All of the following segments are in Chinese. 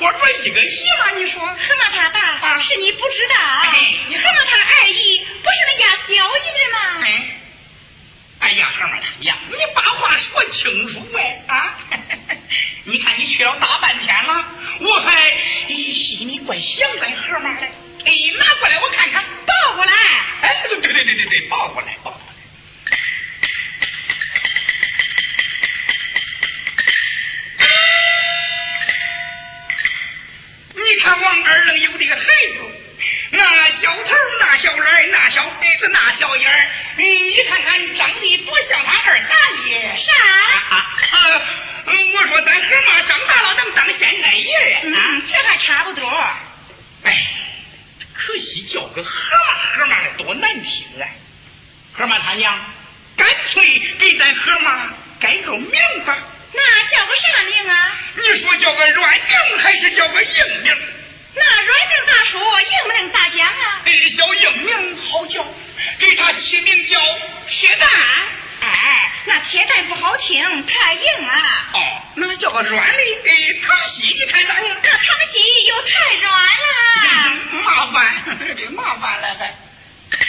我说一个姨吗？你说何马他大，是你不知道你。何马他二姨不是那家小姨的吗？哎，哎呀，何马他呀，你把话说清楚哎啊！你看你去了大半天了，我还心里，怪想咱何马的。哎，拿过来我看看，抱过来。哎，对对对对对，抱过来抱。你看王二愣有的个孩子，那小头，那小脸，那小鼻子，那小眼儿，你看看长得多像他二大爷。啥？啊，我说咱河马长大了能当县太爷啊？这还差不多。哎，可惜叫个河马河马的多难听啊！河马他娘，干脆给咱河马改个名吧。那叫个啥名啊？你说叫个软名还是叫个硬名？那软名咋说？硬名咋讲啊？哎，叫硬名好叫，给他起名叫铁蛋。哎，那铁蛋不好听，太硬了。哦，那叫个软的，哎，糖稀，你看咋样？那糖稀又太软了。麻烦，这麻烦了还。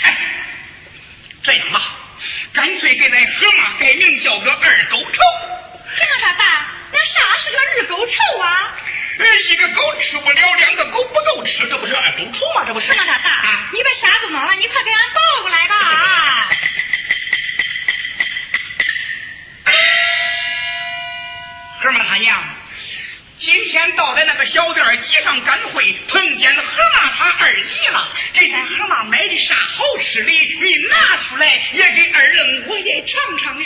哎，这样吧，干脆给咱河马改名叫个二狗臭。这么他大，那啥是个二狗臭啊？一个狗吃不了，两个狗不够吃，这不是二狗臭吗？这不是？这么他大，你把啥都弄了，你快给俺抱过来吧啊！河马他娘，今天到在那个小店街上赶会，碰见河马他二姨了，给咱河马买的啥好吃的，你拿出来也给二愣我也尝尝呢。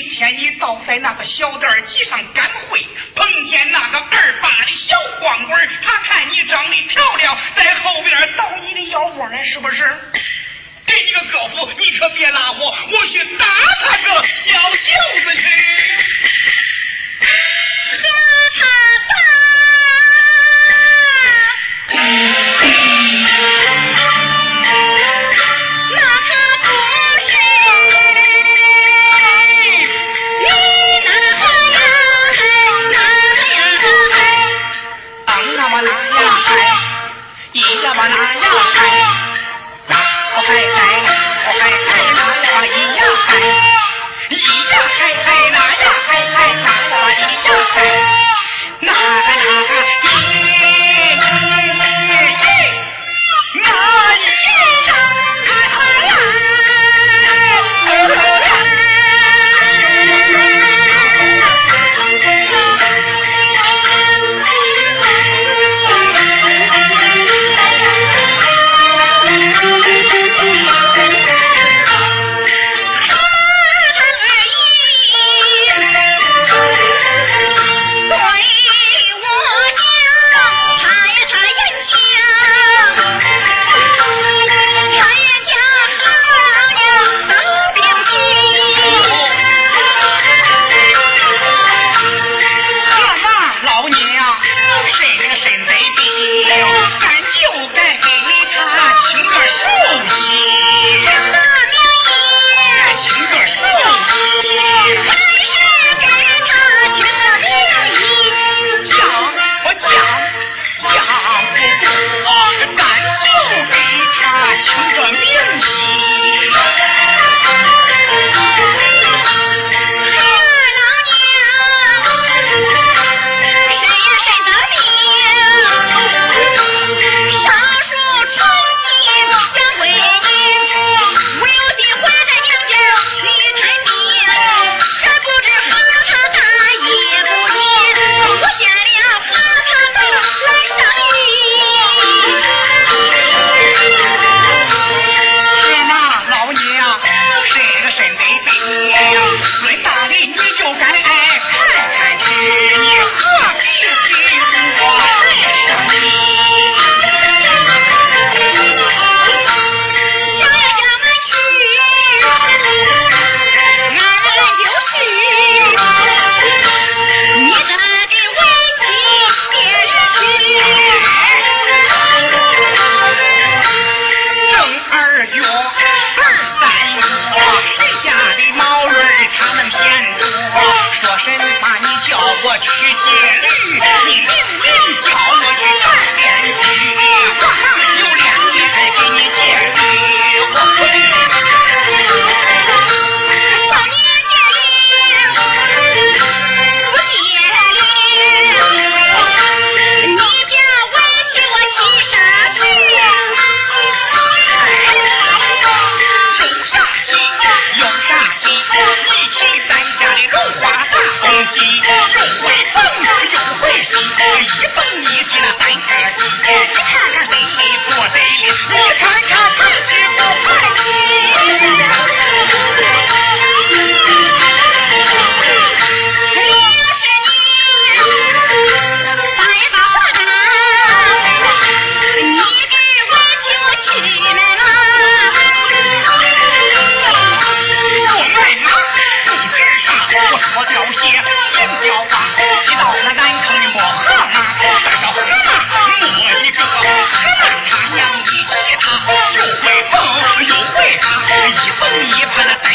今天你倒在那个小店集上赶会碰见那个二八的小光棍他看你长得漂亮在后边捣你的腰窝呢是不是？给你个胳膊你可别拉我我去打他个小舅子去。儿